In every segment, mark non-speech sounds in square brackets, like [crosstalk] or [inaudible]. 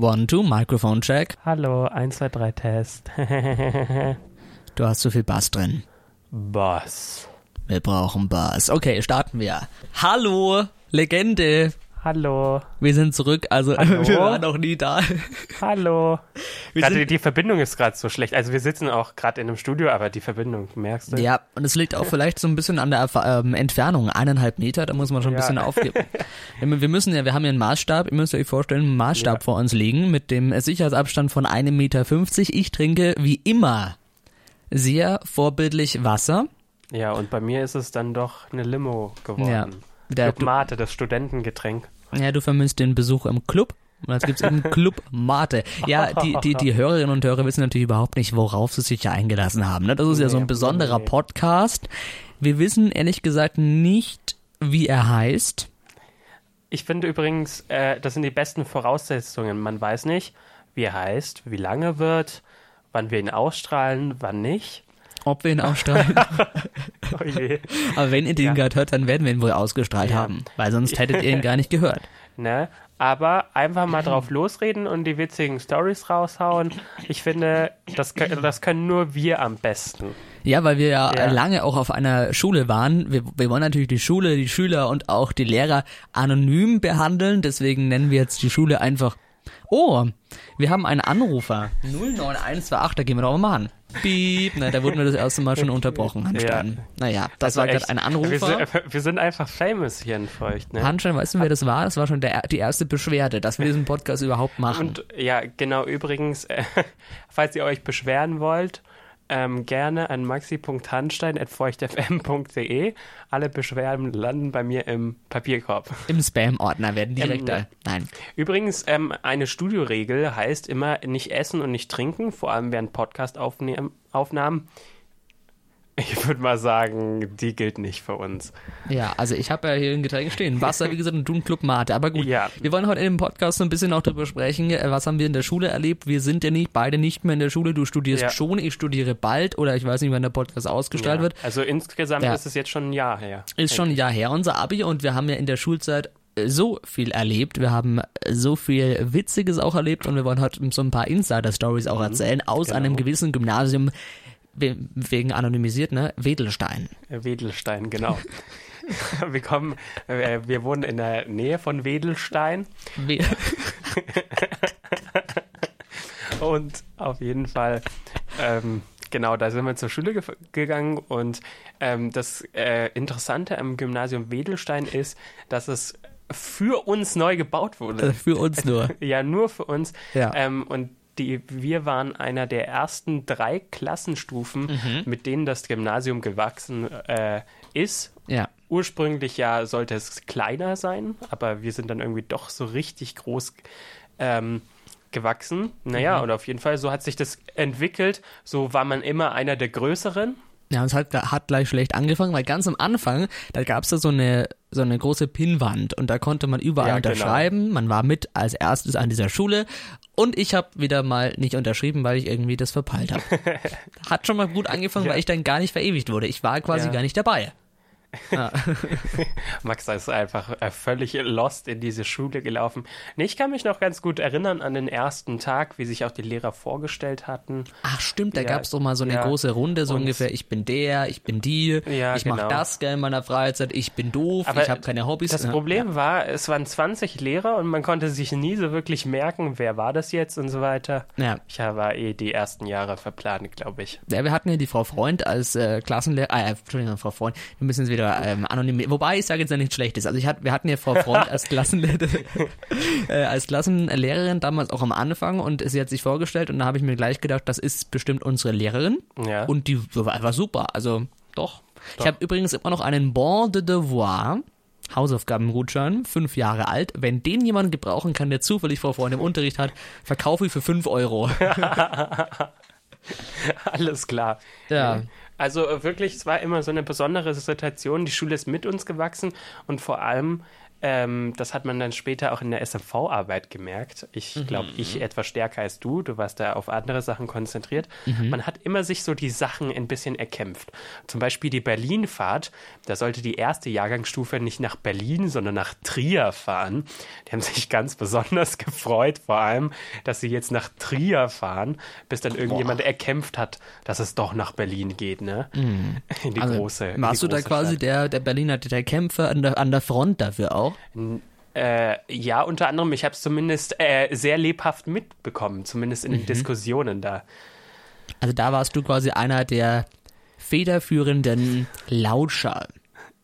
One, two, Microphone check. Hallo, 1, 2, 3 Test. [laughs] Du hast zu viel Bass drin. Boss. Wir brauchen Bass. Okay, starten wir. Hallo, Legende. Hallo. Wir sind zurück, also Hallo? [laughs] wir waren noch nie da. Hallo. Gerade die Verbindung ist gerade so schlecht. Also wir sitzen auch gerade in einem Studio, aber die Verbindung, merkst du? Ja, und es liegt auch vielleicht so ein bisschen an der ähm, Entfernung, eineinhalb Meter, da muss man schon ein Ja. bisschen aufgeben. [laughs] Wir wir müssen ja, wir haben ja einen Maßstab, ihr müsst euch vorstellen, einen Maßstab Ja. vor uns liegen mit dem Sicherheitsabstand von einem Meter. fünfzig. Ich trinke wie immer sehr vorbildlich Wasser. Ja, und bei mir ist es dann doch eine Limo geworden. Ja. Der- Club Mate, das Studentengetränk. Ja, du vermisst den Besuch im Club. Und jetzt gibt's eben [laughs] Club Mate. Ja, die, die, die [laughs] Hörerinnen und Hörer wissen natürlich überhaupt nicht, worauf sie sich ja eingelassen haben. Ne? Das ist ja so ein besonderer nee. Podcast. Wir wissen ehrlich gesagt nicht, wie er heißt. Ich finde übrigens, äh, das sind die besten Voraussetzungen. Man weiß nicht, wie er heißt, wie lange wird, wann wir ihn ausstrahlen, wann nicht. Ob wir ihn ausstrahlen. [laughs] Oh je. Aber wenn ihr den Ja. gerade hört, dann werden wir ihn wohl ausgestrahlt Ja. haben. Weil sonst hättet ihr ihn gar nicht gehört. [laughs] Ne? Aber einfach mal drauf losreden und die witzigen Stories raushauen. Ich finde, das, kö- das können nur wir am besten. Ja, weil wir ja, Ja. lange auch auf einer Schule waren. Wir, wir wollen natürlich die Schule, die Schüler und auch die Lehrer anonym behandeln. Deswegen nennen wir jetzt die Schule einfach. Oh, wir haben einen Anrufer. 09128, da gehen wir doch mal an. Piep. Na, da wurden wir das erste Mal schon unterbrochen, Handstein. Naja, das Also war gerade ein Wir Anrufer. sind, wir sind einfach famous hier in Feucht. Ne? Handstein, weißt du, wer das war? Das war schon der, die erste Beschwerde, dass wir diesen Podcast überhaupt machen. Und ja, genau, übrigens, äh, [laughs] falls ihr euch beschweren wollt, ähm, gerne an maxi.handstein.feuchtfm.de. Alle Beschwerden landen bei mir im Papierkorb. Im Spam-Ordner werden direkt da. Nein. Übrigens, ähm, eine Studioregel heißt immer nicht essen und nicht trinken, vor allem während Podcast-Aufnahmen. Ich würde mal sagen, die gilt nicht für uns. Ja, also ich habe ja hier ein Getränk stehen. Wasser, wie gesagt, und du ein Club Mate. Aber gut, Ja. wir wollen heute in dem Podcast so ein bisschen auch darüber sprechen, äh, was haben wir in der Schule erlebt. Wir sind ja nicht, beide nicht mehr in der Schule. Du studierst Ja. schon, ich studiere bald oder ich weiß nicht, wann der Podcast ausgestrahlt Ja. wird. Also insgesamt ist es jetzt schon ein Jahr her. Ist schon ein Jahr her, unser Abi, und wir haben ja in der Schulzeit äh, so viel erlebt. Wir haben äh, so viel Witziges auch erlebt und wir wollen heute so ein paar Insider-Stories auch erzählen aus genau. einem gewissen Gymnasium, wegen anonymisiert, ne? Wedelstein. Äh, Wedelstein, genau. [laughs] wir kommen, äh, wir wohnen in der Nähe von Wedelstein We [laughs] und auf jeden Fall, ähm, genau, da sind wir zur Schule ge gegangen und ähm, das äh, Interessante am Gymnasium Wedelstein ist, dass es für uns neu gebaut wurde. äh, für uns nur. [laughs] Ja, nur für uns. Ja. Ähm, und die, wir waren einer der ersten drei Klassenstufen, Mhm. mit denen das Gymnasium gewachsen äh, ist. Ja. Ursprünglich ja sollte es kleiner sein, aber wir sind dann irgendwie doch so richtig groß ähm, gewachsen. Naja, Mhm. und auf jeden Fall, so hat sich das entwickelt. So war man immer einer der Größeren. Ja, es hat, hat gleich schlecht angefangen, weil ganz am Anfang, da gab's da so eine, so eine große Pinnwand und da konnte man überall Ja, genau. unterschreiben. Man war mit als erstes an dieser Schule und ich habe wieder mal nicht unterschrieben, weil ich irgendwie das verpeilt habe. [laughs] hat schon mal gut angefangen, Ja. weil ich dann gar nicht verewigt wurde. Ich war quasi Ja. gar nicht dabei. [laughs] Max ist einfach äh, völlig lost in diese Schule gelaufen. Nee, ich kann mich noch ganz gut erinnern an den ersten Tag, wie sich auch die Lehrer vorgestellt hatten. Ach stimmt, da Ja, gab's doch mal so eine ja. große Runde, so ungefähr, ich bin der, ich bin die, Ja, ich mach genau. das gerne in meiner Freizeit, ich bin doof, Aber ich habe keine Hobbys. Das. Problem war, es waren 20 Lehrer und man konnte sich nie so wirklich merken, wer war das jetzt und so weiter. Ja. Ich war eh die ersten Jahre verplant, glaube ich. Ja, wir hatten ja die Frau Freund als äh, Klassenlehrer, äh, Entschuldigung, Frau Freund, wir müssen jetzt wieder ähm, anonym, wobei ich sage jetzt ja nichts Schlechtes. Also ich hat, wir hatten ja Frau Freund [laughs] als Klassenlehrer, äh, als Klassenlehrerin damals auch am Anfang und sie hat sich vorgestellt und da habe ich mir gleich gedacht, das ist bestimmt unsere Lehrerin Ja. und die war, war super, also doch. Ich Doch. habe übrigens immer noch einen Bon de Devoir. Hausaufgabengutschein, fünf Jahre alt. Wenn den jemand gebrauchen kann, der zufällig Frau Freund im Unterricht hat, verkaufe ich für fünf Euro. [laughs] Alles klar. Ja. Also äh, wirklich, es war immer so eine besondere Situation. Die Schule ist mit uns gewachsen und vor allem ähm, das hat man dann später auch in der SMV-Arbeit gemerkt. Ich glaube, ich etwas stärker als du. Du warst da auf andere Sachen konzentriert. Man hat immer sich so die Sachen ein bisschen erkämpft. Zum Beispiel die Berlin-Fahrt. Da sollte die erste Jahrgangsstufe nicht nach Berlin, sondern nach Trier fahren. Die haben sich ganz besonders [laughs] gefreut, vor allem, dass sie jetzt nach Trier fahren, bis dann irgendjemand erkämpft hat, dass es doch nach Berlin geht, ne? In die Also, große. warst du da quasi Stadt. der, der Berliner, der Kämpfer an der, an der Front dafür auch? Äh, ja, unter anderem, ich habe es zumindest äh, sehr lebhaft mitbekommen, zumindest in den Diskussionen da. Also da warst du quasi einer der federführenden Lauscher.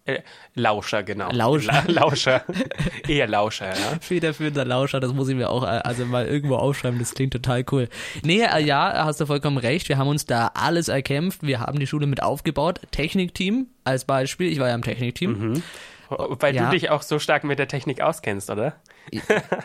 Äh, Lauscher, genau. Lauscher. La Lauscher. [laughs] Eher Lauscher, ja. Federführender Lauscher, das muss ich mir auch äh, also mal irgendwo aufschreiben, das klingt total cool. Nee, äh, ja, hast du vollkommen recht, wir haben uns da alles erkämpft, wir haben die Schule mit aufgebaut. Technikteam als Beispiel, ich war ja im Technikteam. Weil Ja. du dich auch so stark mit der Technik auskennst, oder?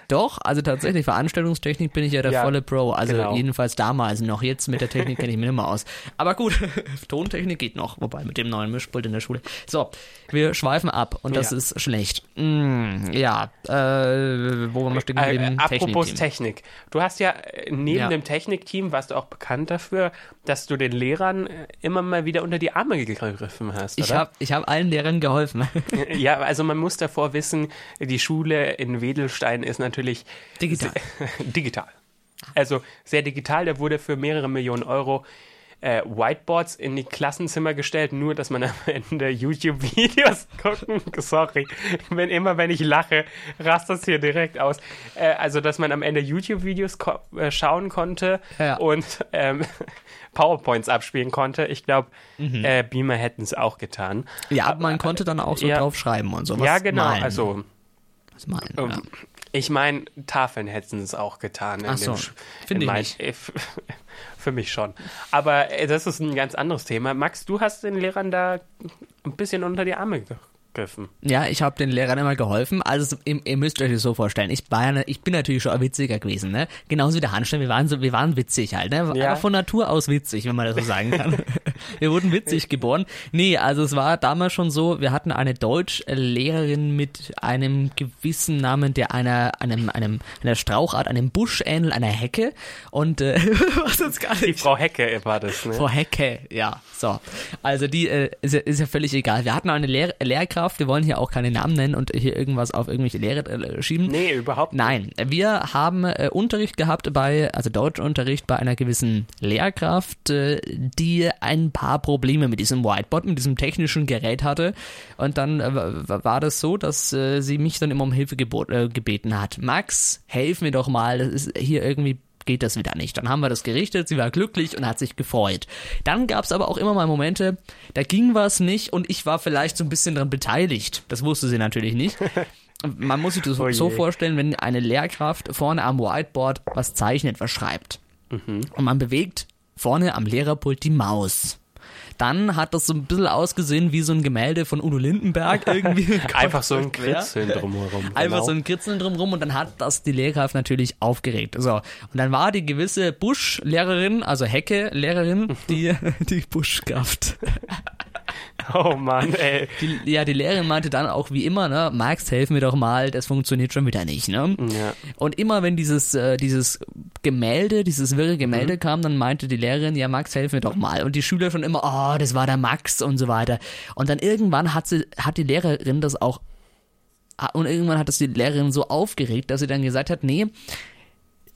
Doch, also tatsächlich, Veranstaltungstechnik bin ich ja der Ja, volle Pro. Also genau. jedenfalls damals noch. Jetzt mit der Technik kenne ich mich nicht mehr aus. Aber gut, [laughs] Tontechnik geht noch, wobei mit dem neuen Mischpult in der Schule. So, wir schweifen ab und das Ja. ist schlecht. Mm, ja, äh, wo waren wir stehen Äh, geblieben? apropos Technikteam. Technik. Du hast ja äh, neben Ja. dem Technikteam warst du auch bekannt dafür, dass du den Lehrern äh, immer mal wieder unter die Arme gegriffen hast, Ich oder? habe ich hab allen Lehrern geholfen. [laughs] Ja, also man muss davor wissen, die Schule in Wedelstein ist natürlich Digital. Sehr, [laughs] digital. Also sehr digital. Da wurde für mehrere Millionen Euro äh, Whiteboards in die Klassenzimmer gestellt, nur dass man am [laughs] Ende YouTube-Videos [laughs] gucken. Sorry, wenn immer wenn ich lache, rast das hier direkt aus. Äh, also dass man am Ende YouTube-Videos ko- äh, schauen konnte Ja. und ähm, PowerPoints abspielen konnte. Ich glaube, äh, Beamer hätten es auch getan. Ja, man konnte dann auch so ja. drauf schreiben und sowas. ja, genau. Malen. Also Was malen, ähm, ja. Ich meine, Tafeln hätten es auch getan. in Ach so, finde in ich mein- nicht. [laughs] Für mich schon. Aber äh, das ist ein ganz anderes Thema. Max, du hast den Lehrern da ein bisschen unter die Arme gegriffen. Ja, ich habe den Lehrern immer geholfen. Also ihr, ihr müsst euch das so vorstellen. Ich, war ja, ne- ich bin natürlich schon ein witziger gewesen, ne? Genauso wie der Hanstein. Wir waren so, wir waren witzig halt, ne? Ja. Aber von Natur aus witzig, wenn man das so sagen kann. [laughs] wir wurden witzig geboren. Nee, also es war damals schon so, wir hatten eine Deutschlehrerin mit einem gewissen Namen, der einer, einem, einem, einer Strauchart, einem Busch ähnelt, einer Hecke. Und äh, [laughs] was jetzt gar Die nicht. Frau Hecke war das, ne? Frau Hecke, ja, so. Also die äh, ist, ja, ist ja völlig egal. Wir hatten eine Lehr Lehrkraft, wir wollen hier auch keine Namen nennen und hier irgendwas auf irgendwelche Lehre äh, schieben. Nee, überhaupt nicht. Nein, wir haben äh, Unterricht gehabt bei, also Deutschunterricht bei einer gewissen Lehrkraft, äh, die ein paar Probleme mit diesem Whiteboard, mit diesem technischen Gerät hatte. Und dann äh, war das so, dass äh, sie mich dann immer um Hilfe gebot, äh, gebeten hat. Max, helf mir doch mal, das ist hier irgendwie geht das wieder nicht. Dann haben wir das gerichtet, sie war glücklich und hat sich gefreut. Dann gab es aber auch immer mal Momente, da ging was nicht und ich war vielleicht so ein bisschen dran beteiligt. Das wusste sie natürlich nicht. [laughs] Man muss sich das Oh so vorstellen, wenn eine Lehrkraft vorne am Whiteboard was zeichnet, was schreibt. Mhm. Und man bewegt vorne am Lehrerpult die Maus. Dann hat das so ein bisschen ausgesehen wie so ein Gemälde von Udo Lindenberg [laughs] irgendwie. Einfach so ein? Kritzeln drumherum. Einfach genau. so ein Kritzeln drumrum und dann hat das die Lehrkraft natürlich aufgeregt. So. Und dann war die gewisse Busch-Lehrerin, also Hecke-Lehrerin, [laughs] die, die Buschkraft. [laughs] [laughs] Oh Mann, ey. Die, ja, die Lehrerin meinte dann auch wie immer, ne, Max, helf mir doch mal, das funktioniert schon wieder nicht, ne? Ja. Und immer wenn dieses, äh, dieses Gemälde, dieses wirre Gemälde kam, dann meinte die Lehrerin, ja Max, helf mir doch mal. Und die Schüler schon immer, oh, das war der Max und so weiter. Und dann irgendwann hat sie, hat die Lehrerin das auch, und irgendwann hat das die Lehrerin so aufgeregt, dass sie dann gesagt hat, nee,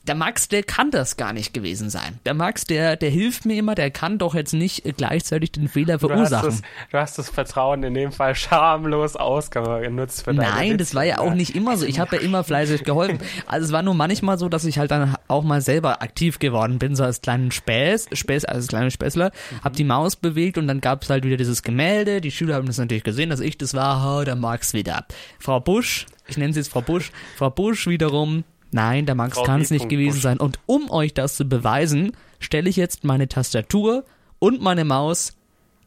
der Max, der kann das gar nicht gewesen sein. Der Max, der, der hilft mir immer, der kann doch jetzt nicht gleichzeitig den Fehler Du hast, verursachen. das, du hast das Vertrauen in dem Fall schamlos ausgenutzt für deine Nein, das war ja auch nicht immer so. Ich habe ja immer fleißig geholfen. [laughs] Also es war nur manchmal so, dass ich halt dann auch mal selber aktiv geworden bin, so als kleinen Späß, Späß also als kleiner Späßler, hab die Maus bewegt und dann gab's halt wieder dieses Gemälde. Die Schüler haben das natürlich gesehen, dass ich das war, oh, der Max wieder. Frau Busch, ich nenne sie jetzt Frau Busch, Frau Busch wiederum, nein, der Max kann es nicht gewesen sein. Und um euch das zu beweisen, stelle ich jetzt meine Tastatur und meine Maus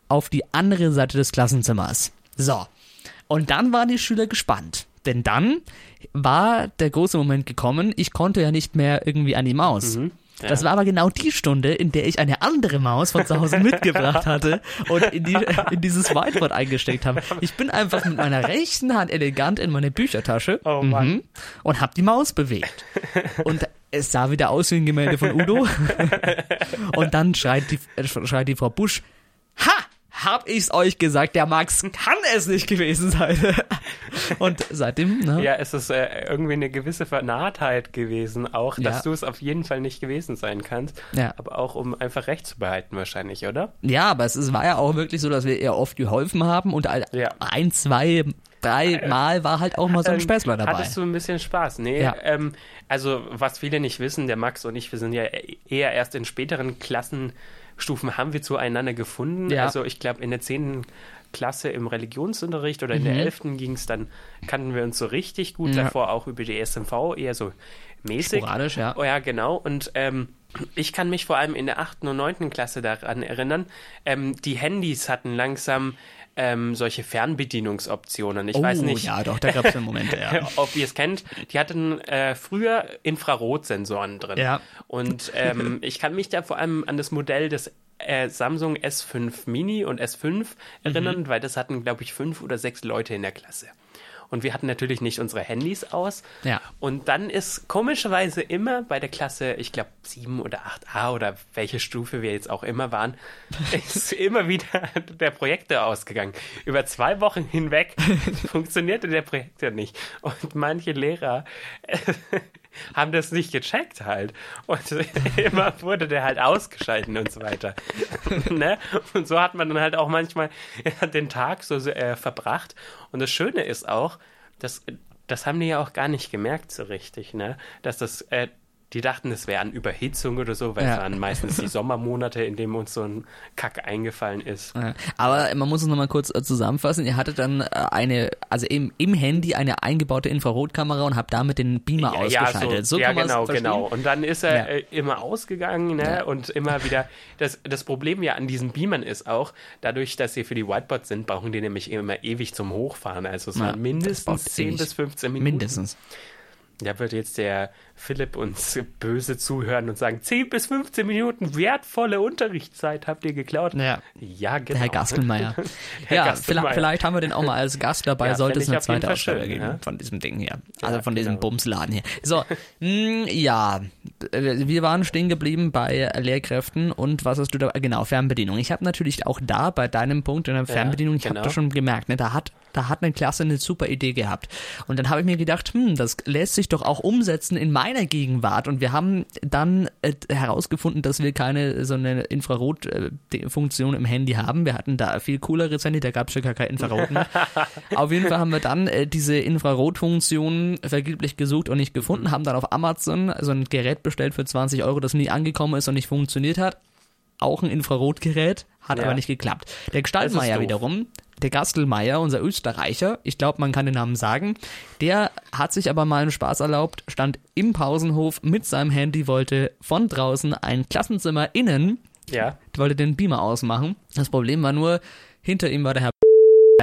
auf die andere Seite des Klassenzimmers. So. Und dann waren die Schüler gespannt. Denn dann war der große Moment gekommen, ich konnte ja nicht mehr irgendwie an die Maus. Das war aber genau die Stunde, in der ich eine andere Maus von zu Hause mitgebracht hatte und in, die, in dieses Whiteboard eingesteckt habe. Ich bin einfach mit meiner rechten Hand elegant in meine Büchertasche Oh mhm, und habe die Maus bewegt. Und es sah wieder aus wie ein Gemälde von Udo. [laughs] und dann schreit die, schreit die Frau Busch! Hab ich's euch gesagt, der Max kann es nicht gewesen sein. [laughs] Und seitdem, ne? Ja, es ist äh, irgendwie eine gewisse Vernahtheit gewesen, auch, dass Ja. du es auf jeden Fall nicht gewesen sein kannst. Ja. Aber auch, um einfach recht zu behalten, wahrscheinlich, oder? Ja, aber es ist, war ja auch wirklich so, dass wir ihr oft geholfen haben und ein, Ja. ein zwei, drei Mal war halt auch mal so ein Ähm, Späßler dabei. Hattest du ein bisschen Spaß? Nee, Ja. ähm, also was viele nicht wissen, der Max und ich, wir sind ja eher erst in späteren Klassenstufen haben wir zueinander gefunden. Ja. Also ich glaube in der 10. Klasse im Religionsunterricht oder in Mhm. der 11. ging es dann, kannten wir uns so richtig gut, Ja. davor auch über die SMV, eher so mäßig. Sporadisch, ja. Oh ja, genau. Und ähm, ich kann mich vor allem in der 8. und 9. Klasse daran erinnern, ähm, die Handys hatten langsam ähm, solche Fernbedienungsoptionen. Ich oh, weiß nicht, ja, doch, da gab es Momente, ja. [laughs] ob ihr es kennt, die hatten äh, früher Infrarotsensoren drin. Ja. Und ähm, [laughs] ich kann mich da vor allem an das Modell des äh, Samsung S5 Mini und S5 erinnern, Mhm. weil das hatten, glaube ich, fünf oder sechs Leute in der Klasse. Und wir hatten natürlich nicht unsere Handys aus. Ja. Und dann ist komischerweise immer bei der Klasse, ich glaube 7 oder 8a oder welche Stufe wir jetzt auch immer waren, [laughs] ist immer wieder der Projektor ausgegangen. Über zwei Wochen hinweg [laughs] funktionierte der Projektor nicht. Und manche Lehrer [laughs] [laughs] haben das nicht gecheckt halt. Und [laughs] immer wurde der halt ausgeschalten und so weiter. [laughs] ne? Und so hat man dann halt auch manchmal den Tag so äh, verbracht. Und das Schöne ist auch, dass das haben die ja auch gar nicht gemerkt so richtig, ne? Dass das, äh, die dachten, es wäre an Überhitzung oder so, weil Ja. es waren meistens die [laughs] Sommermonate, in denen uns so ein Kack eingefallen ist. Ja. Aber man muss es nochmal kurz äh, zusammenfassen. Ihr hattet dann äh, eine, also im, im Handy eine eingebaute Infrarotkamera und habt damit den Beamer ausgeschaltet. so, so ja genau, genau. Und dann ist er Ja. äh, immer ausgegangen ne? Ja. und immer wieder. Das, das Problem ja an diesen Beamern ist auch, dadurch, dass sie für die Whiteboards sind, brauchen die nämlich immer ewig zum Hochfahren. Also es Ja, waren mindestens braucht 10 ewig. bis 15 Minuten. Mindestens. Da wird jetzt der Philipp uns böse zuhören und sagen, 10 bis 15 Minuten wertvolle Unterrichtszeit habt ihr geklaut. Ja. Ja, genau. Der Herr Gastelmeier. [laughs] Ja, Gastelmeier. Vielleicht, haben wir den auch mal als Gast dabei, Ja, sollte es eine zweite Ausgabe schön, geben ja. von diesem Ding hier. Also Ja, von diesem genau. Bumsladen hier. So, [laughs] mh, ja, äh, wir waren stehen geblieben bei Lehrkräften und was hast du da, genau, Fernbedienung. Ich habe natürlich auch da bei deinem Punkt in der Fernbedienung, ich habe genau. das schon gemerkt, ne, da hat da hat eine Klasse eine super Idee gehabt. Und dann habe ich mir gedacht, hm, das lässt sich doch auch umsetzen in meiner Gegenwart. Und wir haben dann äh, herausgefunden, dass wir keine so eine Infrarot-Funktion im Handy haben. Wir hatten da viel cooleres Handy, da gab es ja gar kein Infrarot mehr. [laughs] Auf jeden Fall haben wir dann äh, diese Infrarot-Funktion vergeblich gesucht und nicht gefunden, haben dann auf Amazon so ein Gerät bestellt für 20 Euro, das nie angekommen ist und nicht funktioniert hat. Auch ein Infrarotgerät, hat Ja. aber nicht geklappt. Der Gestaltmeier wiederum, der Gastelmeier, unser Österreicher, ich glaube, man kann den Namen sagen, der hat sich aber mal einen Spaß erlaubt, stand im Pausenhof mit seinem Handy, wollte von draußen ein Klassenzimmer innen, Ja. wollte den Beamer ausmachen. Das Problem war nur, hinter ihm war der Herr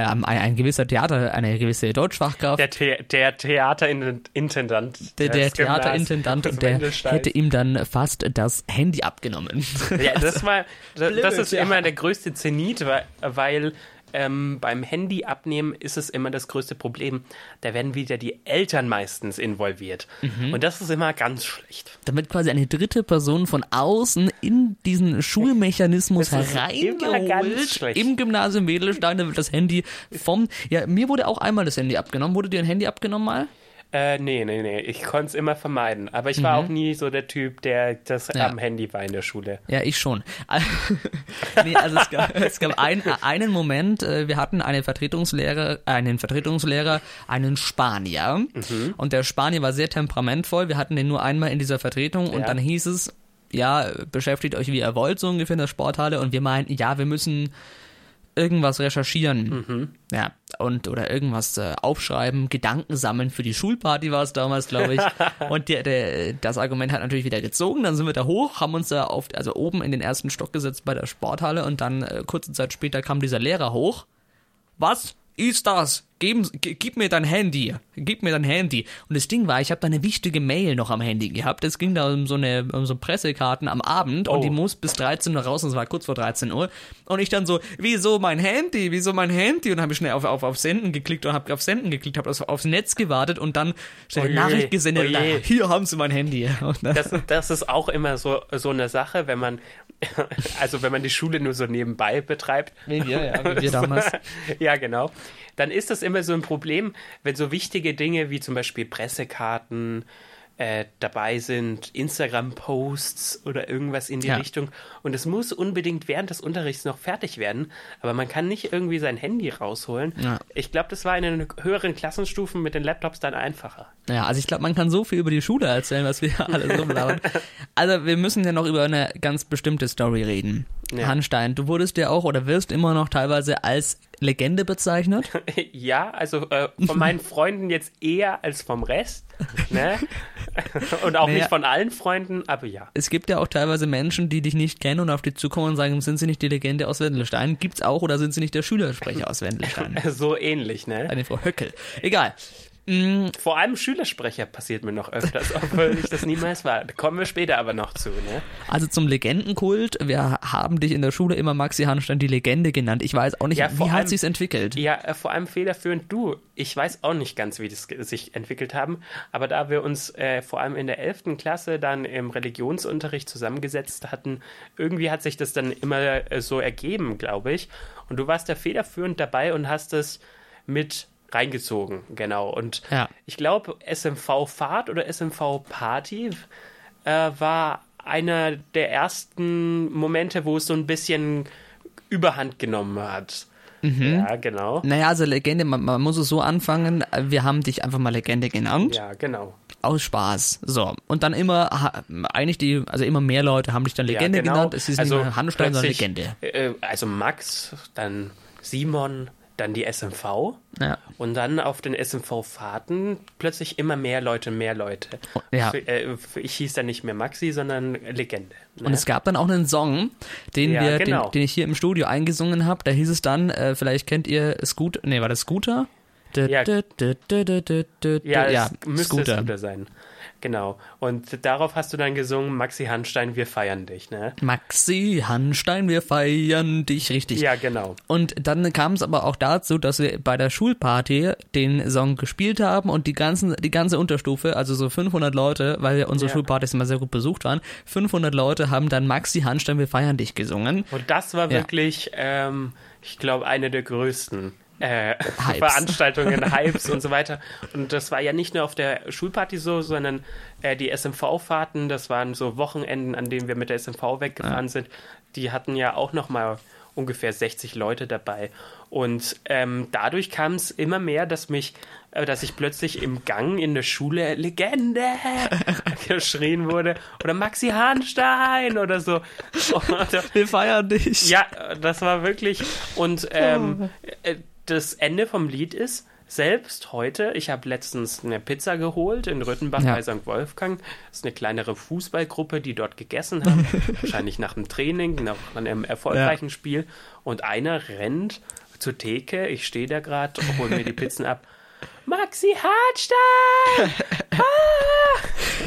ein, ein gewisser Theater, eine gewisse Deutschfachkraft, Der, The der Theaterintendant. der, der des Gymnasiums Theaterintendant und der hätte ihm dann fast das Handy abgenommen. Ja, das war, das, [laughs] das ist immer der größte Zenit, weil, weil ähm, beim Handy abnehmen ist es immer das größte Problem. Da werden wieder die Eltern meistens involviert. Mhm. Und das ist immer ganz schlecht. damit quasi eine dritte Person von außen in diesen Schulmechanismus hereingeholt. Im Gymnasium Wedelstein da wird das Handy vom, ja, mir wurde auch einmal das Handy abgenommen. Wurde dir ein Handy abgenommen mal? Äh, nee, nee, nee. Ich konnte es immer vermeiden. Aber ich war auch nie so der Typ, der das Mhm. Ja. am Handy war in der Schule. Ja, ich schon. [laughs] nee, also es gab, es gab ein, einen Moment, äh, wir hatten einen Vertretungslehrer, einen Vertretungslehrer, einen Spanier. Mhm. Und der Spanier war sehr temperamentvoll. Wir hatten den nur einmal in dieser Vertretung und Ja. dann hieß es, ja, beschäftigt euch wie ihr wollt, so ungefähr in der Sporthalle. Und wir meinten, ja, wir müssen irgendwas recherchieren. Mhm. Ja, und oder irgendwas äh, aufschreiben, Gedanken sammeln für die Schulparty war es damals, glaube ich. [laughs] und der, der, das Argument hat natürlich wieder gezogen. Dann sind wir da hoch, haben uns da auf, also oben in den ersten Stock gesetzt bei der Sporthalle und dann äh, kurze Zeit später kam dieser Lehrer hoch. Was? Ist das? Geben, gib mir dein Handy. Gib mir dein Handy. Und das Ding war, ich habe da eine wichtige Mail noch am Handy gehabt. Es ging da um so eine um so Pressekarten am Abend oh. und die muss bis 13 Uhr raus und es war kurz vor 13 Uhr. Und ich dann so, wieso mein Handy? Wieso mein Handy? Und dann habe ich schnell auf, auf, auf Senden geklickt und habe auf Senden geklickt, habe auf, aufs Netz gewartet und dann schnell eine Nachricht gesendet. Oh na, hier haben sie mein Handy. [laughs] Das, das ist auch immer so, so eine Sache, wenn man, [laughs] also wenn man die Schule nur so nebenbei betreibt. Wie wir, ja, wie wir [laughs] damals. [laughs] ja, genau dann ist das immer so ein Problem, wenn so wichtige Dinge wie zum Beispiel Pressekarten, äh, dabei sind, Instagram-Posts oder irgendwas in die ja. Richtung. Und es muss unbedingt während des Unterrichts noch fertig werden, aber man kann nicht irgendwie sein Handy rausholen. Ja. Ich glaube, das war in den höheren Klassenstufen mit den Laptops dann einfacher. Ja, also ich glaube, man kann so viel über die Schule erzählen, was wir alle so blauen. [laughs] also wir müssen ja noch über eine ganz bestimmte Story reden. Ja. Hanstein, du wurdest ja auch oder wirst immer noch teilweise als Legende bezeichnet? [laughs] ja, also äh, von meinen Freunden jetzt eher als vom Rest. [laughs] Ne? Und auch naja, nicht von allen Freunden, aber ja. Es gibt ja auch teilweise Menschen, die dich nicht kennen und auf dich zukommen und sagen, sind sie nicht die Legende aus Wendelstein? Gibt's auch oder sind sie nicht der Schülersprecher aus Wendelstein? [laughs] so ähnlich, ne? Eine Frau Höckel. Egal. Mhm. Vor allem Schülersprecher passiert mir noch öfters, obwohl ich das niemals war. Da kommen wir später aber noch zu. Ne? Also zum Legendenkult. Wir haben dich in der Schule immer Maxi Hanstein die Legende genannt. Ich weiß auch nicht, ja, wie hat sich's entwickelt? Ja, äh, vor allem federführend du. Ich weiß auch nicht ganz, wie das sich entwickelt haben. Aber da wir uns äh, vor allem in der 11. Klasse dann im Religionsunterricht zusammengesetzt hatten, irgendwie hat sich das dann immer äh, so ergeben, glaube ich. Und du warst da federführend dabei und hast es mit reingezogen, genau. Und ja. ich glaube, SMV Fahrt oder SMV Party äh, war einer der ersten Momente, wo es so ein bisschen Überhand genommen hat. Mhm. Ja, genau. Naja, also Legende, man, man, muss es so anfangen, wir haben dich einfach mal Legende genannt. Ja, genau. Aus Spaß. So. Und dann immer, eigentlich die, also immer mehr Leute haben dich dann Legende ja, genau. genannt. Es ist also nicht mehr Handstein, sondern Legende. Äh, also Max, dann Simon, dann die SMV ja. und dann auf den SMV-Fahrten plötzlich immer mehr Leute, mehr Leute. Ja. Äh, ich hieß dann nicht mehr Maxi, sondern Legende. Ne? Und es gab dann auch einen Song, den ja, wir, genau. den, den, ich hier im Studio eingesungen habe. Da hieß es dann, äh, vielleicht kennt ihr Scooter, nee, war das Scooter? Ja, ja, ja müsste Scooter. Scooter sein. Genau. Und darauf hast du dann gesungen, Maxi Hanstein, wir feiern dich, ne? Maxi Hanstein, wir feiern dich, richtig. Ja, genau. Und dann kam es aber auch dazu, dass wir bei der Schulparty den Song gespielt haben und die ganzen, die ganze Unterstufe, also so 500 Leute, weil wir unsere ja. Schulpartys immer sehr gut besucht waren, 500 Leute haben dann Maxi Hanstein, wir feiern dich gesungen. Und das war wirklich, ja. ähm, ich glaube, eine der größten äh, Veranstaltungen, [laughs] Hypes und so weiter. Und das war ja nicht nur auf der Schulparty so, sondern äh, die SMV-Fahrten, das waren so Wochenenden, an denen wir mit der SMV weggefahren ja. sind, die hatten ja auch nochmal ungefähr 60 Leute dabei. Und ähm, dadurch kam es immer mehr, dass mich, äh, dass ich plötzlich im Gang in der Schule Legende [laughs] geschrien wurde oder Maxi Hahnstein oder so. Und, [laughs] Wir feiern dich. Ja, das war wirklich und ähm, oh. äh, das Ende vom Lied ist, selbst heute, ich habe letztens eine Pizza geholt in Rüttenbach ja. bei St. Wolfgang. Das ist eine kleinere Fußballgruppe, die dort gegessen haben. [laughs] wahrscheinlich nach dem Training, nach einem erfolgreichen ja. Spiel. Und einer rennt zur Theke, ich stehe da gerade, hole mir die Pizzen ab. Maxi Hartstein! [laughs] Ah!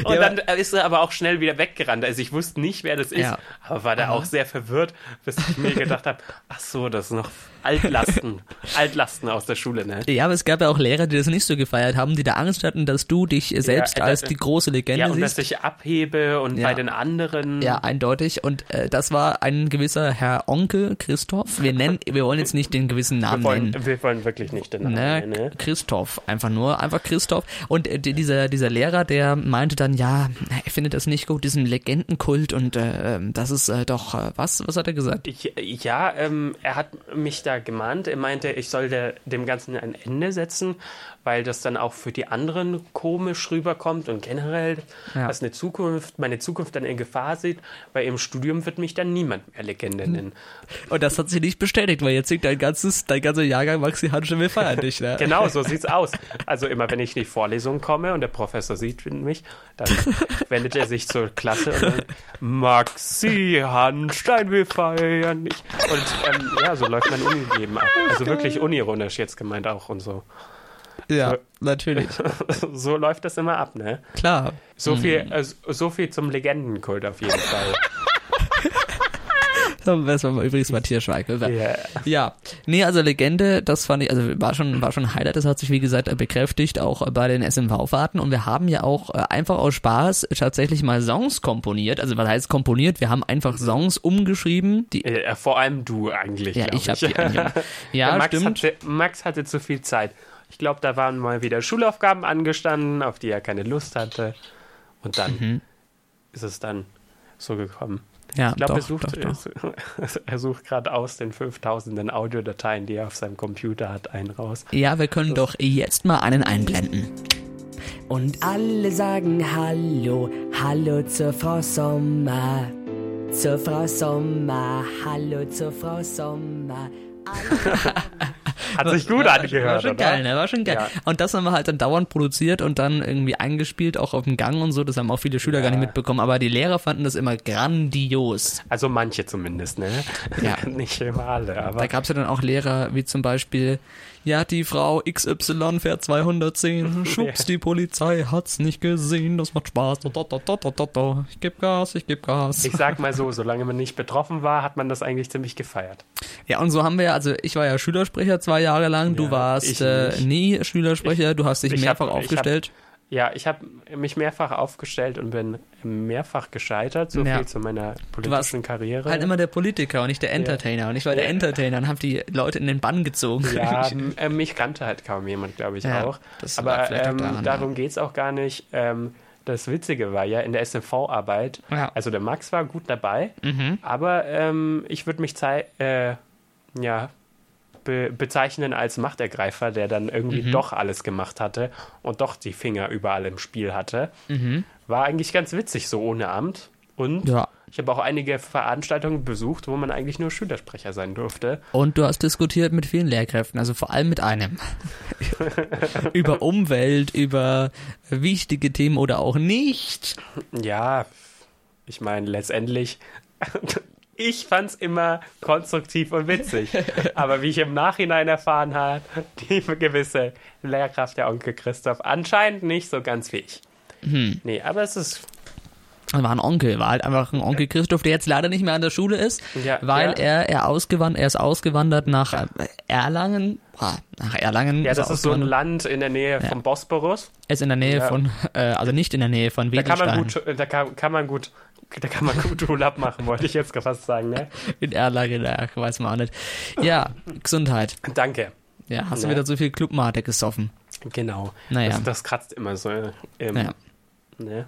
Und ja, dann ist er aber auch schnell wieder weggerannt. Also ich wusste nicht, wer das ist, ja. aber war da auch sehr verwirrt, bis ich mir gedacht habe, ach so, das ist noch Altlasten, [laughs] Altlasten aus der Schule, ne? Ja, aber es gab ja auch Lehrer, die das nicht so gefeiert haben, die da Angst hatten, dass du dich selbst ja, äh, als die große Legende siehst. Ja, und siehst. dass ich abhebe und bei den anderen. Ja, eindeutig. Und äh, das war ein gewisser Herr Onkel Christoph. Wir nennen, wir wollen jetzt nicht den gewissen Namen wir wollen, nennen. Wir wollen wirklich nicht den Namen ne? nennen. Ne? Christoph, einfach nur, einfach Christoph. Und äh, dieser, dieser Lehrer, der meinte dann, ja, er findet das nicht gut, diesen Legendenkult und äh, ähm, das ist äh, doch, äh, was, was hat er gesagt? Ja, ähm, er hat mich da gemahnt. Er meinte, ich sollte dem Ganzen ein Ende setzen, weil das dann auch für die anderen komisch rüberkommt und generell, ja. dass eine Zukunft, meine Zukunft dann in Gefahr sieht, weil im Studium wird mich dann niemand mehr Legende nennen. Und das hat sich nicht bestätigt, weil jetzt singt dein ganzes, dein ganzer Jahrgang Maxi Hanschen wir feiern dich, ne? genau, so [laughs] sieht's aus. Also immer wenn ich in die Vorlesung komme und der Professor sieht mich, Dann [laughs] wendet er sich zur Klasse und dann, Maxi Handstein, wir feiern nicht. Und ähm, ja, so läuft mein Unileben ab. Also wirklich unironisch jetzt gemeint auch und so. Ja, So. natürlich. [laughs] so läuft das immer ab, ne? Klar. So viel, äh, so viel zum Legendenkult auf jeden Fall. [laughs] Das war übrigens Matthias Schweighöfer. Ja. Ja, nee, also Legende, das fand ich, also war schon, war schon ein Highlight, das hat sich wie gesagt bekräftigt, auch bei den SMV-Fahrten und wir haben ja auch äh, einfach aus Spaß tatsächlich mal Songs komponiert, also was heißt komponiert, wir haben einfach Songs umgeschrieben, die, Äh, vor allem du eigentlich. ja, glaub ich hab die, [laughs] ja, Ja, Max, stimmt. Hatte, Max hatte zu viel Zeit. Ich glaube, da waren mal wieder Schulaufgaben angestanden, auf die er keine Lust hatte. Und dann Mhm. ist es dann so gekommen. Ja, Ich glaube, [laughs] er sucht, er sucht gerade aus den 5000 Audiodateien, die er auf seinem Computer hat, einen raus. Ja, wir können doch jetzt mal einen einblenden. Und alle sagen Hallo, Hallo zur Frau Sommer. Zur Frau Sommer, Hallo zur Frau Sommer. [laughs] [laughs] Hat sich gut war, angehört, War schon geil, ne? War schon geil. Ja. Und das haben wir halt dann dauernd produziert und dann irgendwie eingespielt, auch auf dem Gang und so. Das haben auch viele Schüler gar nicht Ja. mitbekommen, aber die Lehrer fanden das immer grandios. Also manche zumindest, ne? Ja. [laughs] Nicht immer alle, aber Da gab's ja dann auch Lehrer, wie zum Beispiel, ja, die Frau XY fährt 210, [laughs] schubst, die Polizei hat's nicht gesehen, das macht Spaß. Da, da, da. Ich geb Gas, ich geb Gas. ich sag mal so, [laughs] solange man nicht betroffen war, hat man das eigentlich ziemlich gefeiert. Ja, und so haben wir, also ich war ja Schülersprecher zwei Jahre lang, du Ja, warst ich äh, nie Schülersprecher, du hast dich ich mehrfach hab- ich aufgestellt. Ja, ich habe mich mehrfach aufgestellt und bin mehrfach gescheitert, so Ja. viel zu meiner politischen Karriere. halt immer der Politiker und nicht der Entertainer. Und ich war der Ja. Entertainer und hab die Leute in den Bann gezogen. ja, m- [laughs] äh, mich kannte halt kaum jemand, glaube ich Ja, auch. Aber vielleicht auch ähm, daran, darum ja. geht's auch gar nicht. Ähm, das Witzige war ja in der SMV-Arbeit, Ja. also der Max war gut dabei, Mhm. aber ähm, ich würde mich zei äh, ja, be bezeichnen als Machtergreifer, der dann irgendwie Mhm. doch alles gemacht hatte und doch die Finger überall im Spiel hatte. Mhm. War eigentlich ganz witzig, so ohne Amt. Und Ja. ich habe auch einige Veranstaltungen besucht, wo man eigentlich nur Schülersprecher sein durfte. Und du hast diskutiert mit vielen Lehrkräften, also vor allem mit einem. [laughs] über Umwelt, über wichtige Themen oder auch nicht. Ja, ich meine, letztendlich, ich fand's immer konstruktiv und witzig. [laughs] Aber wie ich im Nachhinein erfahren habe, die gewisse Lehrkraft, der Onkel Christoph, anscheinend nicht so ganz wie ich. Hm. Nee, aber es ist, War ein Onkel, war halt einfach ein Onkel Christoph, der jetzt leider nicht mehr an der Schule ist, Ja, weil ja. er er ausgewandert, er ist ausgewandert nach äh, Erlangen. Boah, nach Erlangen. ja, das ist so ein. Land in der Nähe vom Bosporus. Er ist in der Nähe Ja. von, äh, also nicht in der Nähe von Da kann Wedelstein. man gut, da kann, kann man gut, da kann man gut Urlaub machen, wollte ich jetzt fast sagen, ne? [laughs] In Erlangen, ja, weiß man auch nicht. Ja, Gesundheit. Danke. Ja, hast du Ja. wieder so viel Clubmate gesoffen? Genau. Naja. Das, das kratzt immer so. Im, Ja. Ne?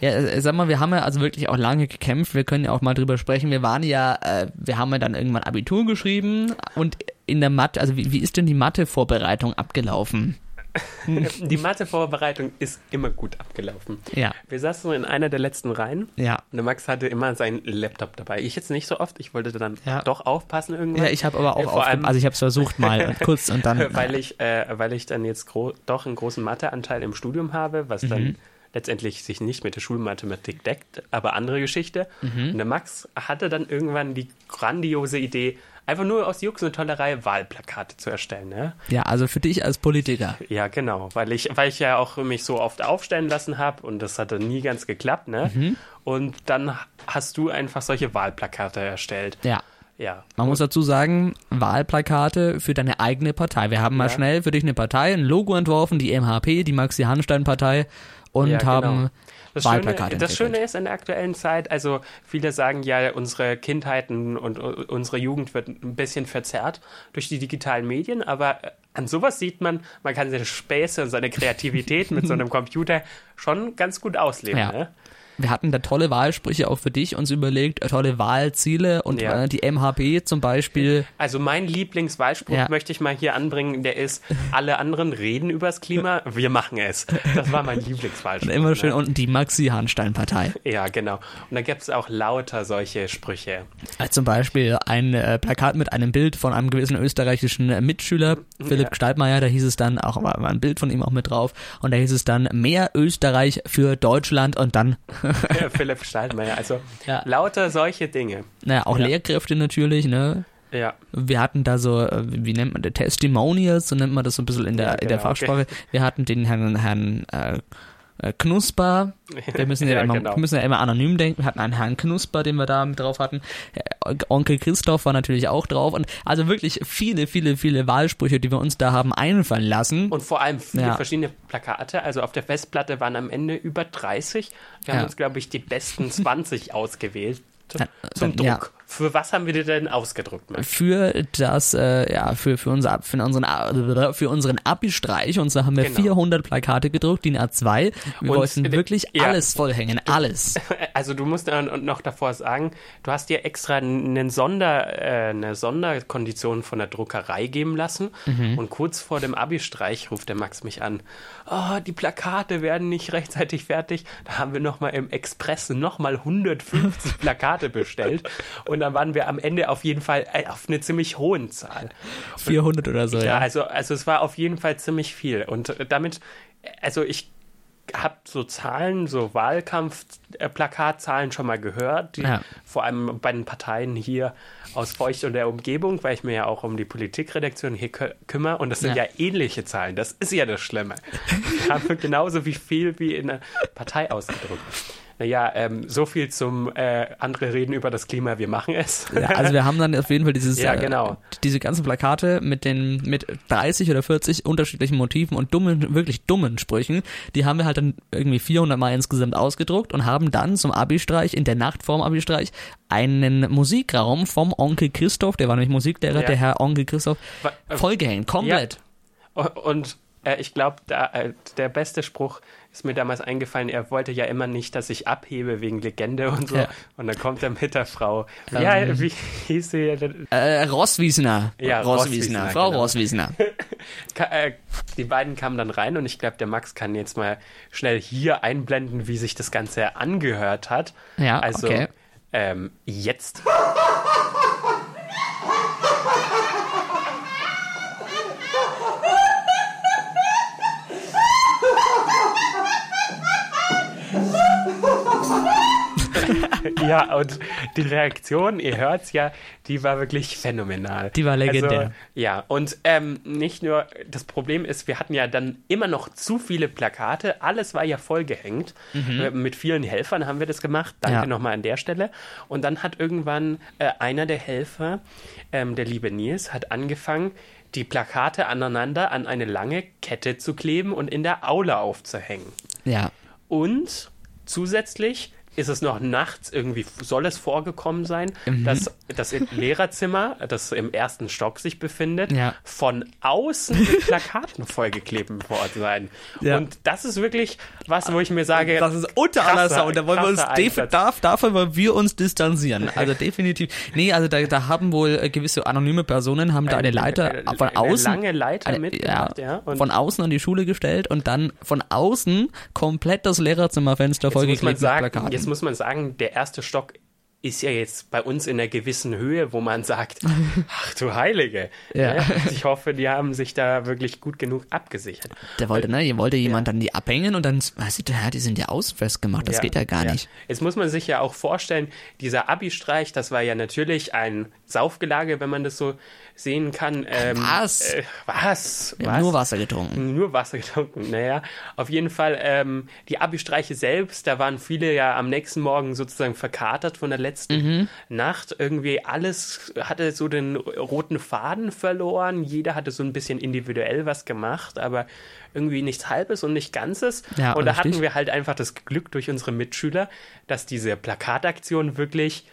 Ja, äh, sag mal, wir haben ja also wirklich auch lange gekämpft. Wir können ja auch mal drüber sprechen. Wir waren ja, äh, wir haben ja dann irgendwann Abitur geschrieben und in der Mathe, also wie, wie ist denn die Mathe-Vorbereitung abgelaufen? [laughs] Die Mathevorbereitung ist immer gut abgelaufen. Ja, Wir saßen in einer der letzten Reihen ja. und der Max hatte immer seinen Laptop dabei. Ich jetzt nicht so oft, ich wollte dann Ja. doch aufpassen irgendwann. Ja, ich habe aber auch Äh, vor allem- also ich habe es versucht mal und [laughs] kurz und dann. weil ich, äh, weil ich dann jetzt doch einen großen Matheanteil im Studium habe, was Mhm. dann letztendlich sich nicht mit der Schulmathematik deckt, aber andere Geschichte. Mhm. Und der Max hatte dann irgendwann die grandiose Idee, einfach nur aus Jux und Tollerei Wahlplakate zu erstellen. Ne? ja, also für dich als Politiker. Ja, genau, weil ich, weil ich ja auch mich so oft aufstellen lassen habe und das hatte nie ganz geklappt, ne? Mhm. Und dann hast du einfach solche Wahlplakate erstellt. Ja. Ja. Man muss dazu sagen, Wahlplakate für deine eigene Partei. Wir haben mal Ja. schnell für dich eine Partei, ein Logo entworfen, die MHP, die Maxi-Hanstein-Partei und Ja, genau. haben Das Wahlplakate Schöne, das. Schöne ist in der aktuellen Zeit, also viele sagen ja, unsere Kindheiten und uh, unsere Jugend wird ein bisschen verzerrt durch die digitalen Medien, aber äh, an sowas sieht man, man kann seine Späße und seine Kreativität mit so einem [laughs] Computer schon ganz gut ausleben. Ja. Ne? Wir hatten da tolle Wahlsprüche auch für dich uns überlegt, äh, tolle Wahlziele und Ja. äh, die MHP zum Beispiel. Also mein Lieblingswahlspruch Ja. möchte ich mal hier anbringen, der ist, alle anderen reden übers Klima, wir machen es. Das war mein Lieblingswahlspruch. Immer schön ne? unten die Maxi-Hanstein-Partei. Ja, genau. Und da gibt es auch lauter solche Sprüche. Äh, Zum Beispiel ein äh, Plakat mit einem Bild von einem gewissen österreichischen Mitschüler, Philipp Ja. Steidmeier, da hieß es dann auch, war ein Bild von ihm auch mit drauf, und da hieß es dann mehr Österreich für Deutschland und dann, [laughs] Philipp Steinmeier. Also Ja. lauter solche Dinge. naja, auch Ja. Lehrkräfte natürlich, ne? Ja. Wir hatten da so, äh, wie nennt man das, Testimonials, so nennt man das so ein bisschen in der, Ja, in der genau, Fachsprache. Wir hatten den Herrn, Herrn äh, äh, Knusper, wir müssen ja, [laughs] Ja, immer, genau. müssen ja immer anonym denken, wir hatten einen Herrn Knusper, den wir da mit drauf hatten, Äh, Onkel Christoph war natürlich auch drauf und also wirklich viele, viele, viele Wahlsprüche, die wir uns da haben einfallen lassen. Und vor allem viele Ja. verschiedene Plakate. Also auf der Festplatte waren am Ende über 30. Wir haben uns, glaube ich, die besten [laughs] 20 ausgewählt. Zum ja. Druck. Für was haben wir die denn ausgedruckt? Max? für das, äh, ja, für, für, unser, für unseren, für unseren Abi-Streich und so haben wir Genau. 400 Plakate gedruckt, DIN A2. Wir Und, wollten wirklich ja. alles vollhängen, alles. [laughs] Also du musst noch davor sagen, du hast dir extra einen Sonder, äh, eine Sonderkondition von der Druckerei geben lassen Mhm. und kurz vor dem Abi-Streich ruft der Max mich an. Oh, die Plakate werden nicht rechtzeitig fertig. Da haben wir nochmal im Express nochmal 150 Plakate bestellt und dann waren wir am Ende auf jeden Fall äh, auf eine ziemlich hohen Zahl. 400 oder so, Ja, ja. also, also es war auf jeden Fall ziemlich viel. Und äh, damit, also ich habe so Zahlen, so Wahlkampf-Plakatzahlen schon mal gehört, die Ja. vor allem bei den Parteien hier aus Feucht und der Umgebung, weil ich mir ja auch um die Politikredaktion hier kü kümmere und das sind Ja. ja. ähnliche Zahlen. Das ist ja das Schlimme. [laughs] Wir haben genauso wie viel wie in der Partei ausgedruckt. Naja, ähm, so viel zum äh, andere reden über das Klima, wir machen es. Ja, also wir haben dann auf jeden Fall dieses, Ja, äh, genau. diese ganzen Plakate mit den mit 30 oder 40 unterschiedlichen Motiven und dummen, wirklich dummen Sprüchen, die haben wir halt dann irgendwie 400 Mal insgesamt ausgedruckt und haben dann zum Abi-Streich, in der Nacht vorm Abi-Streich, einen Musikraum vom Onkel Christoph, der war nämlich Musiklehrer, Ja. der Herr Onkel Christoph, äh, vollgehängt, komplett. Und äh, ich glaube, äh, der beste Spruch ist mir damals eingefallen. Er wollte ja immer nicht, dass ich abhebe wegen Legende und so. Ja. Und dann kommt er mit der Frau. ja, Ähm. wie hieß sie denn? Äh, Rosswiesner. Ja, Rosswiesner. Frau genau. Rosswiesner. [laughs] Äh, die beiden kamen dann rein und ich glaube, der Max kann jetzt mal schnell hier einblenden, wie sich das Ganze angehört hat. Ja, also okay. ähm, jetzt. Ja, und die Reaktion, ihr hört's ja, die war wirklich phänomenal. Die war legendär. Also, ja, und ähm, nicht nur, das Problem ist, wir hatten ja dann immer noch zu viele Plakate, alles war ja vollgehängt. Äh, Mit vielen Helfern haben wir das gemacht, danke Mhm. Ja. nochmal an der Stelle. Und dann hat irgendwann äh, einer der Helfer, ähm, der liebe Nils, hat angefangen, die Plakate aneinander an eine lange Kette zu kleben und in der Aula aufzuhängen. Ja. Und zusätzlich ist es noch nachts irgendwie, soll es vorgekommen sein, Mhm. dass das Lehrerzimmer, das im ersten Stock sich befindet, Ja. von außen mit Plakaten [laughs] vollgeklebt worden sein. Ja. Und das ist wirklich was, wo ich mir sage, Das ist unter aller Sau. Und da wollen wir uns Einsatz. darf, davon wollen wir uns distanzieren. Also definitiv. Nee, also da, da haben wohl äh, gewisse anonyme Personen haben da eine Leiter eine- von eine außen. lange Leiter eine- mitgemacht, ja, und- von außen an die Schule gestellt und dann von außen komplett das Lehrerzimmerfenster vollgeklebt mit Plakaten. Jetzt muss man sagen, der erste Stock ist ja jetzt bei uns in einer gewissen Höhe, wo man sagt, [laughs] ach du Heilige. Ja. Ja, ich hoffe, die haben sich da wirklich gut genug abgesichert. Der wollte, ne, hier wollte jemand dann die abhängen und dann, weißt du, ja, die sind ja außen festgemacht, das geht ja gar nicht. Jetzt muss man sich ja auch vorstellen, dieser Abi-Streich, das war ja natürlich ein Saufgelage, wenn man das so sehen kann. Ähm, Was? Äh, was? Wir was? nur Wasser getrunken. [laughs] Nur Wasser getrunken, naja. Auf jeden Fall, ähm, die Abi-Streiche selbst, da waren viele ja am nächsten Morgen sozusagen verkatert von der letzten Mhm. Nacht. Irgendwie alles hatte so den roten Faden verloren. Jeder hatte so ein bisschen individuell was gemacht, aber irgendwie nichts Halbes und nicht Ganzes. Ja, und da richtig. hatten wir halt einfach das Glück durch unsere Mitschüler, dass diese Plakataktion wirklich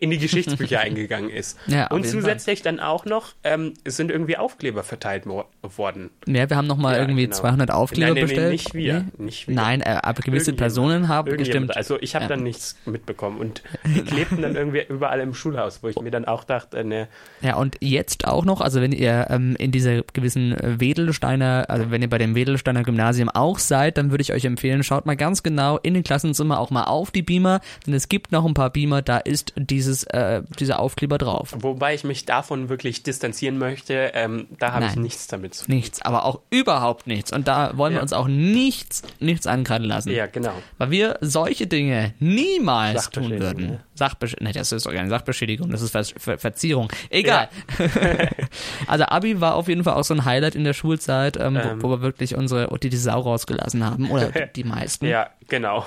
in die Geschichtsbücher eingegangen ist. [laughs] Ja, und zusätzlich dann auch noch, ähm, es sind irgendwie Aufkleber verteilt worden. Ja, wir haben nochmal Ja, irgendwie genau. 200 Aufkleber Nein, nein, nein, bestellt. nicht wir, Nee? nicht wir. Nein, äh, aber gewisse. Personen haben bestimmt. Also ich habe Ja. dann nichts mitbekommen und [laughs] die klebten dann irgendwie überall im Schulhaus, wo ich mir dann auch dachte, ne, Ja, und jetzt auch noch, also wenn ihr ähm, in dieser gewissen äh, Wedelsteiner, also wenn ihr bei dem Wedelsteiner Gymnasium auch seid, dann würde ich euch empfehlen, schaut mal ganz genau in den Klassenzimmer auch mal auf die Beamer, denn es gibt noch ein paar Beamer, da ist dieses, äh, dieser Aufkleber drauf. wobei ich mich davon wirklich distanzieren möchte, ähm, da habe ich nichts damit zu tun. Nichts, aber auch überhaupt nichts. Und da wollen wir Ja. uns auch nichts, nichts ankreiden lassen. Ja, genau. Weil wir solche Dinge niemals tun Sachbeschädigung, würden. ne? Sachbesch nee, das ist doch keine Sachbeschädigung, das ist Ver Ver Verzierung. Egal. [laughs] also Abi war auf jeden Fall auch so ein Highlight in der Schulzeit, ähm, Ähm. wo, wo wir wirklich unsere die, die Sau rausgelassen haben. Oder die, die meisten. [laughs] Ja, genau.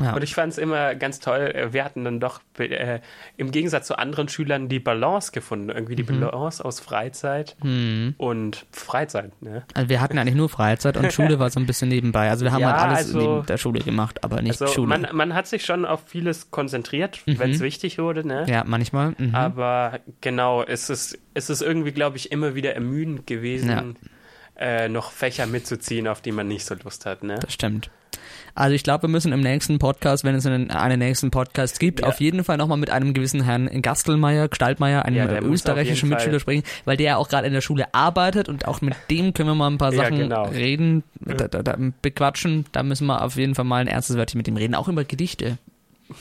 Ja. Und ich fand es immer ganz toll, äh, wir hatten dann doch äh, im Gegensatz zu anderen Schülern die Balance gefunden. Irgendwie die Mhm. Balance aus Freizeit und Freizeit. Ne? Also wir hatten eigentlich nur Freizeit und Schule war so ein bisschen nebenbei. Also wir haben [laughs] Ja, halt alles also- neben der Schule gemacht, aber nicht Also Schule. man, man hat sich schon auf vieles konzentriert, wenn es wichtig wurde. Ne? ja, manchmal. Mhm. Aber genau, es ist, es ist irgendwie, glaube ich, immer wieder ermüdend gewesen, äh, noch Fächer mitzuziehen, auf die man nicht so Lust hat. Ne? Das stimmt. Also ich glaube, wir müssen im nächsten Podcast, wenn es einen, einen nächsten Podcast gibt, Ja. auf jeden Fall nochmal mit einem gewissen Herrn Gastelmeier, Gestaltmeier, einem Ja, österreichischen Mitschüler Fall- sprechen, weil der ja auch gerade in der Schule arbeitet und auch mit dem können wir mal ein paar Ja, Sachen genau. reden, da, da, da, bequatschen. Da müssen wir auf jeden Fall mal ein ernstes Wörtchen mit ihm reden, auch über Gedichte.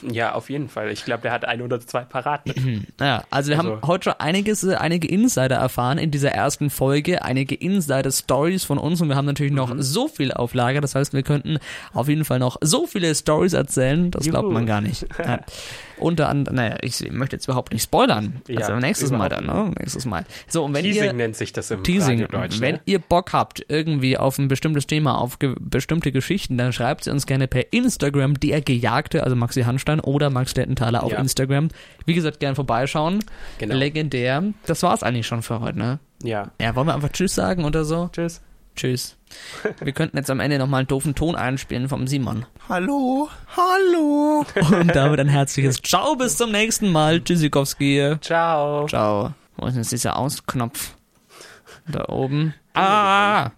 Ja, auf jeden Fall. Ich glaube, der hat ein oder zwei parat. Ja, also wir Also- haben heute schon einiges, äh, einige Insider erfahren in dieser ersten Folge, einige Insider-Stories von uns und wir haben natürlich noch Mhm. so viel auf Lager, das heißt, wir könnten auf jeden Fall noch so viele Stories erzählen, das glaubt Juhu. man gar nicht. [laughs] Ja. Unter anderem, naja, ich möchte jetzt überhaupt nicht spoilern. Ja, also nächstes Mal dann, ne? Nächstes Mal. So, und wenn Teasing ihr nennt sich das im Teasing. Wenn Ne? ihr Bock habt, irgendwie auf ein bestimmtes Thema, auf ge bestimmte Geschichten, dann schreibt sie uns gerne per Instagram, der Gejagte, also Maxi Hanstein oder Max Dettenthaler auf Ja. Instagram. Wie gesagt, gern vorbeischauen. Genau. Legendär. Das war's eigentlich schon für heute, ne? Ja. Ja, wollen wir einfach Tschüss sagen oder so? Tschüss. Tschüss. Wir könnten jetzt am Ende nochmal einen doofen Ton einspielen vom Simon. Hallo, hallo. Und damit ein herzliches Ciao, bis zum nächsten Mal. Tschüssikowski. Ciao. Ciao. Wo ist denn dieser Ausknopf? Da oben. Ah!